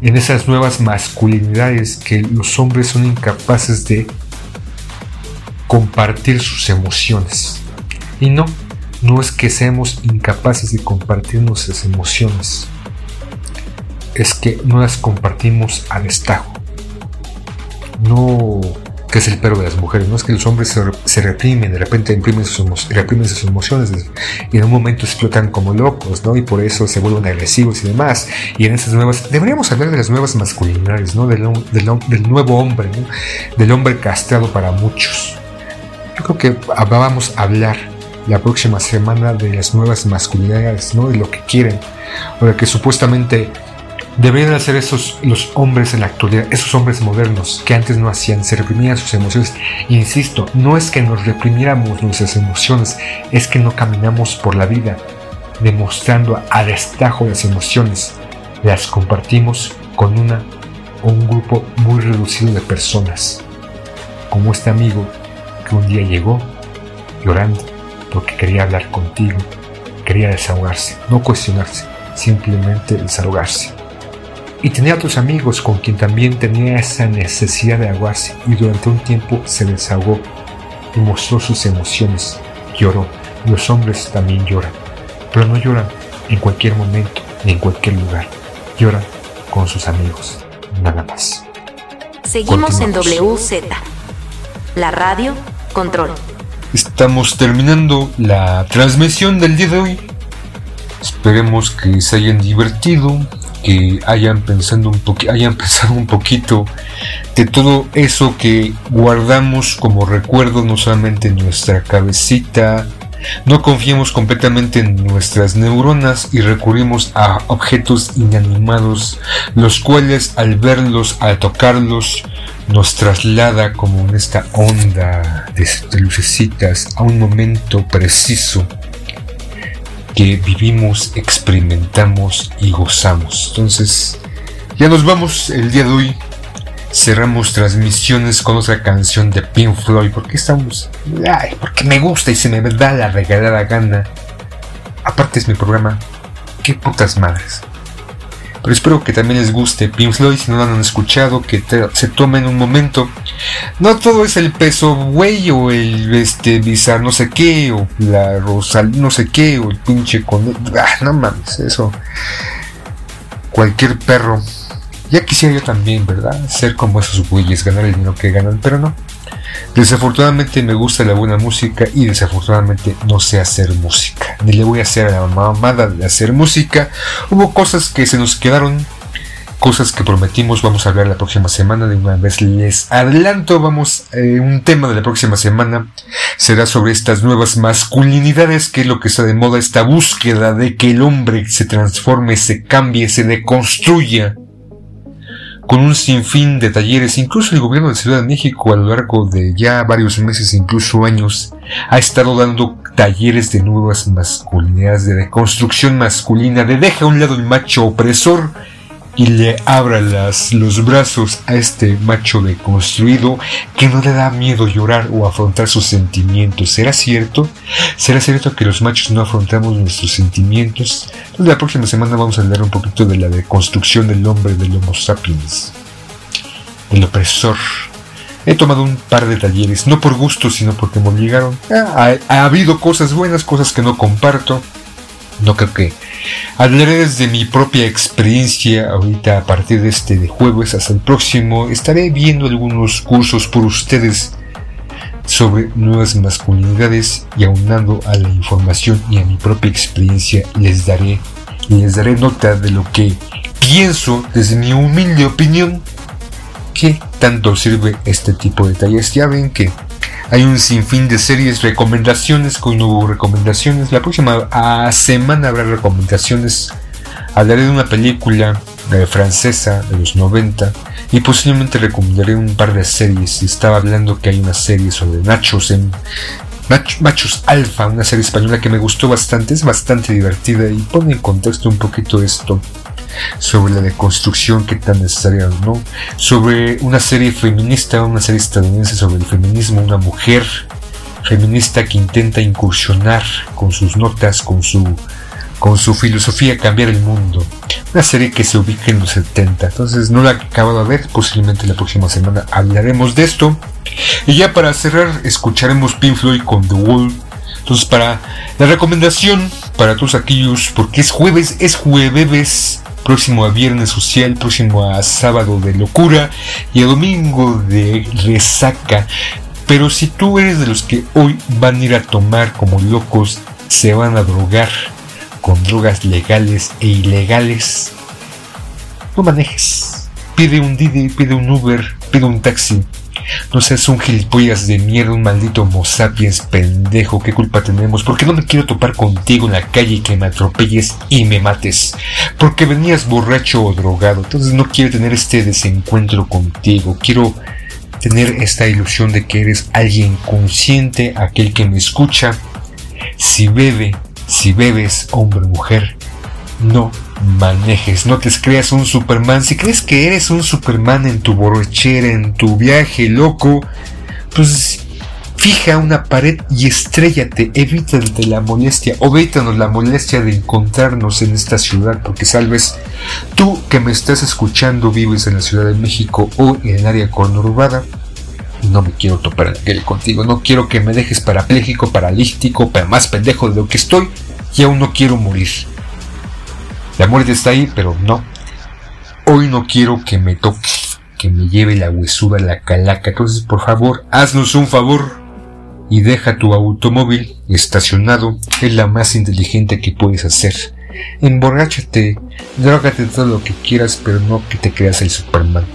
en esas nuevas masculinidades que los hombres son incapaces de compartir sus emociones. Y no, no es que seamos incapaces de compartir nuestras emociones, es que no las compartimos al destajo. No que es el perro de las mujeres, no es que los hombres se, reprimen, de repente reprimen sus, emociones y en un momento explotan como locos, ¿no? Y por eso se vuelven agresivos y demás. Y en esas nuevas, deberíamos hablar de las nuevas masculinidades, ¿no? Del, nuevo hombre. Del hombre castrado para muchos. Yo creo que vamos a hablar la próxima semana de las nuevas masculinidades, ¿no? De lo que quieren, o de que supuestamente Deberían hacer esos los hombres en la actualidad, esos hombres modernos que antes no hacían, se reprimían sus emociones. Insisto, no es que nos reprimiéramos nuestras emociones, es que no caminamos por la vida demostrando a destajo las emociones. Las compartimos con una o un grupo muy reducido de personas, como este amigo que un día llegó llorando porque quería hablar contigo, quería desahogarse, no cuestionarse, simplemente desahogarse. Y tenía otros amigos con quien también tenía esa necesidad de aguarse y durante un tiempo se desahogó y mostró sus emociones. Lloró. Los hombres también lloran, pero no lloran en cualquier momento ni en cualquier lugar. Lloran con sus amigos, nada más. Seguimos en WZ, la radio Control. Estamos terminando la transmisión del día de hoy. Esperemos que se hayan divertido, que hayan, pensando un hayan pensado un poquito de todo eso que guardamos como recuerdo, no solamente en nuestra cabecita, no confiemos completamente en nuestras neuronas y recurrimos a objetos inanimados, los cuales al verlos, al tocarlos, nos traslada como en esta onda de lucecitas a un momento preciso que vivimos, experimentamos y gozamos. Entonces, ya nos vamos el día de hoy. Cerramos transmisiones con otra canción de Pink Floyd. Porque estamos. Ay, porque me gusta y se me da la regalada gana. Aparte es mi programa. Qué putas madres. Pero espero que también les guste Pink Floyd. Si no lo han escuchado, que se tomen un momento no todo es el peso güey o el este no sé qué o la rosal no sé qué o el pinche con ah, no mames, eso. Cualquier perro. Ya quisiera yo también, ¿verdad? Ser como esos güeyes, ganar el dinero que ganan, pero no. Desafortunadamente me gusta la buena música y desafortunadamente no sé hacer música. Ni le voy a hacer a la mamada de hacer música. Hubo cosas que se nos quedaron cosas que prometimos vamos a hablar la próxima semana de una vez les adelanto vamos eh, un tema de la próxima semana será sobre estas nuevas masculinidades que es lo que está de moda esta búsqueda de que el hombre se transforme se cambie se deconstruya con un sinfín de talleres. Incluso el gobierno de Ciudad de México a lo largo de ya varios meses incluso años ha estado dando talleres de nuevas masculinidades de deconstrucción masculina de deja a un lado el macho opresor y le abra las, los brazos a este macho deconstruido que no le da miedo llorar o afrontar sus sentimientos. ¿Será cierto? ¿Será cierto que los machos no afrontamos nuestros sentimientos? Entonces, la próxima semana vamos a hablar un poquito de la deconstrucción del hombre del Homo sapiens, del opresor. He tomado un par de talleres, no por gusto, sino porque me obligaron. ha habido cosas buenas, cosas que no comparto. No creo que Hablaré desde mi propia experiencia ahorita a partir de este de jueves hasta el próximo. Estaré viendo algunos cursos por ustedes sobre nuevas masculinidades y aunando a la información y a mi propia experiencia les daré les daré nota de lo que pienso desde mi humilde opinión que tanto sirve este tipo de talleres. Ya ven que hay un sinfín de series, recomendaciones, con nuevo recomendaciones. La próxima semana habrá recomendaciones. Hablaré de una película francesa de los 90 y posiblemente recomendaré un par de series. Estaba hablando que hay una serie sobre nachos en Machos Alfa, una serie española que me gustó bastante, es bastante divertida y pone en contexto un poquito esto sobre la deconstrucción que tan necesaria no, sobre una serie feminista, una serie estadounidense sobre el feminismo, una mujer feminista que intenta incursionar con sus notas, con su con su filosofía Cambiar el Mundo. Una serie que se ubica en los 70. Entonces no la he acabado de ver. Posiblemente la próxima semana hablaremos de esto. Y ya para cerrar, escucharemos Pink Floyd con The Wall. Entonces para la recomendación para todos aquellos, porque es jueves, es jueves, próximo a viernes social, próximo a sábado de locura y a domingo de resaca. Pero si tú eres de los que hoy van a ir a tomar como locos, se van a drogar con drogas legales e ilegales, no manejes. Pide un Didi, pide un Uber, pide un taxi. No seas un gilipollas de mierda, un maldito mosapiens pendejo. ¿Qué culpa tenemos? Porque no me quiero topar contigo en la calle y que me atropelles y me mates. Porque venías borracho o drogado. Entonces no quiero tener este desencuentro contigo. Quiero tener esta ilusión de que eres alguien consciente, aquel que me escucha. Si bebe, si bebes, hombre o mujer, no manejes, no te creas un Superman. Si crees que eres un Superman en tu borrachera, en tu viaje loco, pues fija una pared y estrellate, evítate la molestia, o evítanos la molestia de encontrarnos en esta ciudad, porque salves tú que me estás escuchando vives en la Ciudad de México o en el área conurbada. No me quiero topar en contigo, no quiero que me dejes parapléjico, paralítico, más pendejo de lo que estoy y aún no quiero morir. La muerte está ahí, pero no. Hoy no quiero que me toque, que me lleve la huesuda, la calaca. Entonces, por favor, haznos un favor y deja tu automóvil estacionado. Es la más inteligente que puedes hacer. Emborráchate, drogate todo lo que quieras, pero no que te creas el Superman.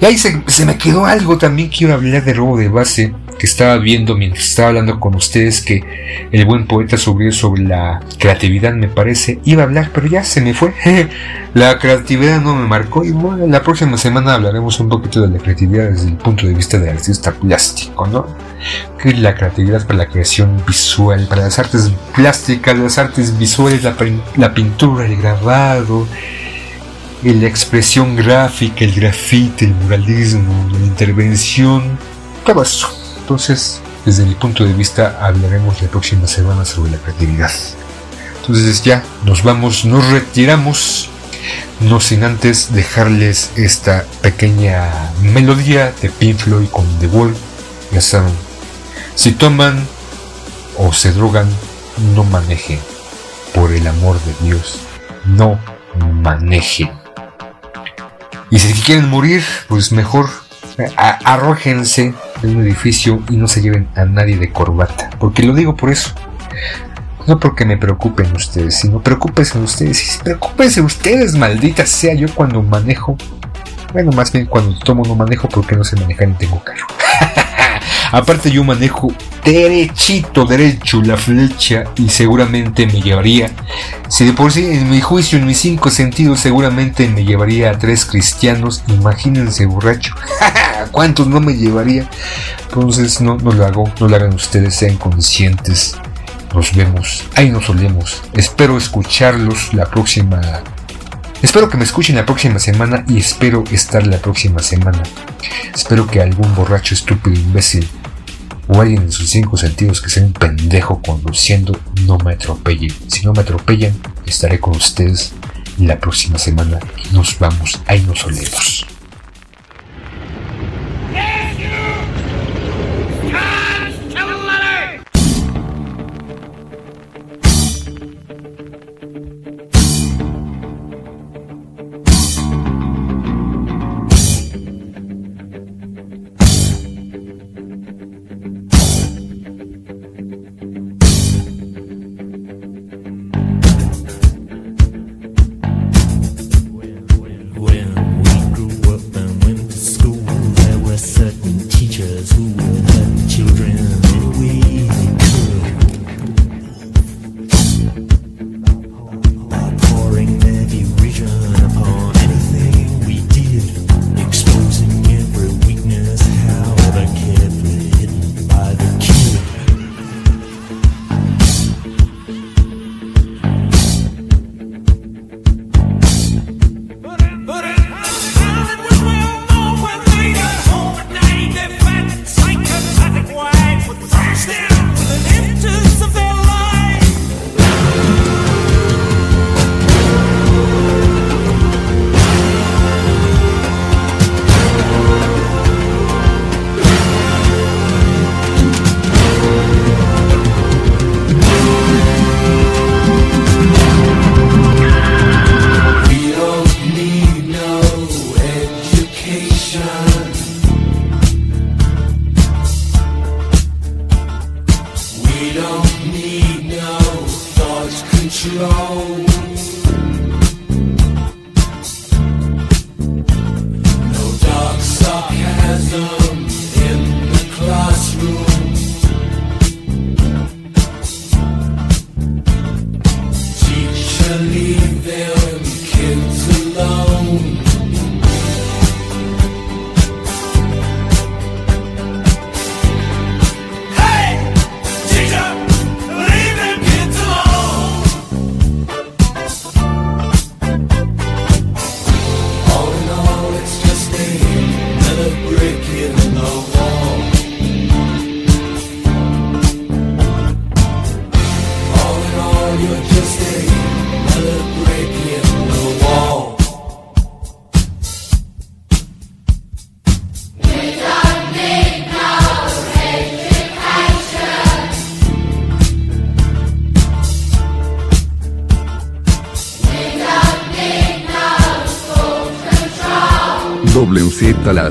Y ahí se, se me quedó algo, también quiero hablar de robo de base que estaba viendo mientras estaba hablando con ustedes que el buen poeta subió sobre la creatividad me parece. Iba a hablar pero ya se me fue. La creatividad no me marcó y bueno la próxima semana hablaremos un poquito de la creatividad desde el punto de vista del artista plástico no que la creatividad para la creación visual para las artes plásticas las artes visuales la, la pintura el grabado la expresión gráfica, el grafite, el muralismo, la intervención, todo eso. Entonces, desde mi punto de vista, hablaremos la próxima semana sobre la creatividad. Entonces ya nos vamos, nos retiramos, no sin antes dejarles esta pequeña melodía de Pink Floyd con The Wall. Ya saben, si toman o se drogan, no manejen. Por el amor de Dios, no manejen. Y si quieren morir, pues mejor arrójense de un edificio y no se lleven a nadie de corbata. Porque lo digo por eso. No porque me preocupen ustedes, sino preocúpense ustedes. Y preocúpense ustedes, maldita sea yo cuando manejo. Bueno, más bien cuando tomo no manejo porque no sé manejar ni tengo carro. Aparte yo manejo derechito, derecho la flecha y seguramente me llevaría, si de por sí en mi juicio, en mis cinco sentidos, seguramente me llevaría a tres cristianos, imagínense borracho, ¿cuántos no me llevaría? Entonces no, no lo hago, no lo hagan ustedes, sean conscientes. Nos vemos, ahí nos solemos. Espero escucharlos la próxima Espero que me escuchen la próxima semana y espero estar la próxima semana. Espero que algún borracho estúpido imbécil o alguien en sus cinco sentidos que sea un pendejo conduciendo no me atropelle. Si no me atropellan, estaré con ustedes la próxima semana y nos vamos, ahí nos olemos.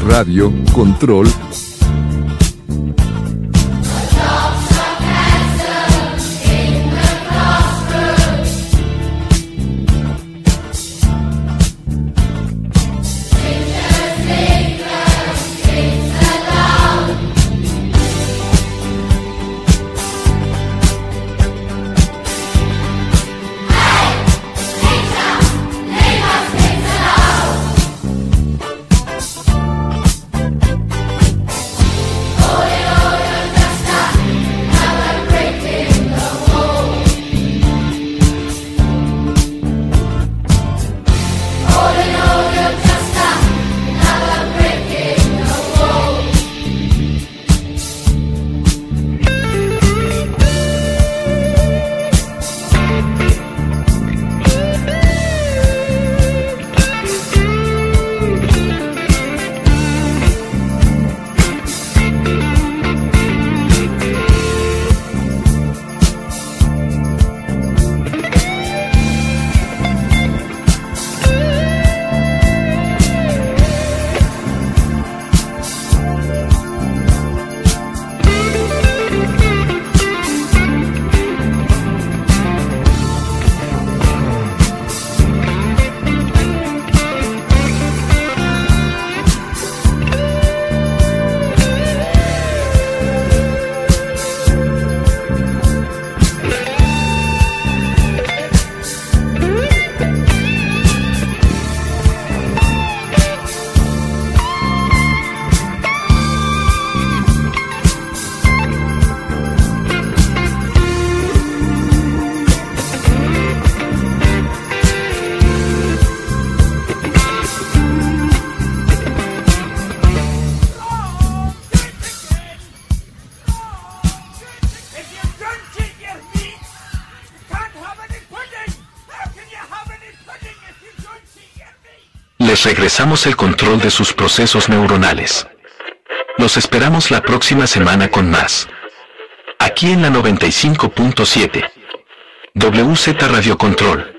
Radio, control, regresamos el control de sus procesos neuronales. Los esperamos la próxima semana con más. Aquí en la 95.7. WZ Radio Control.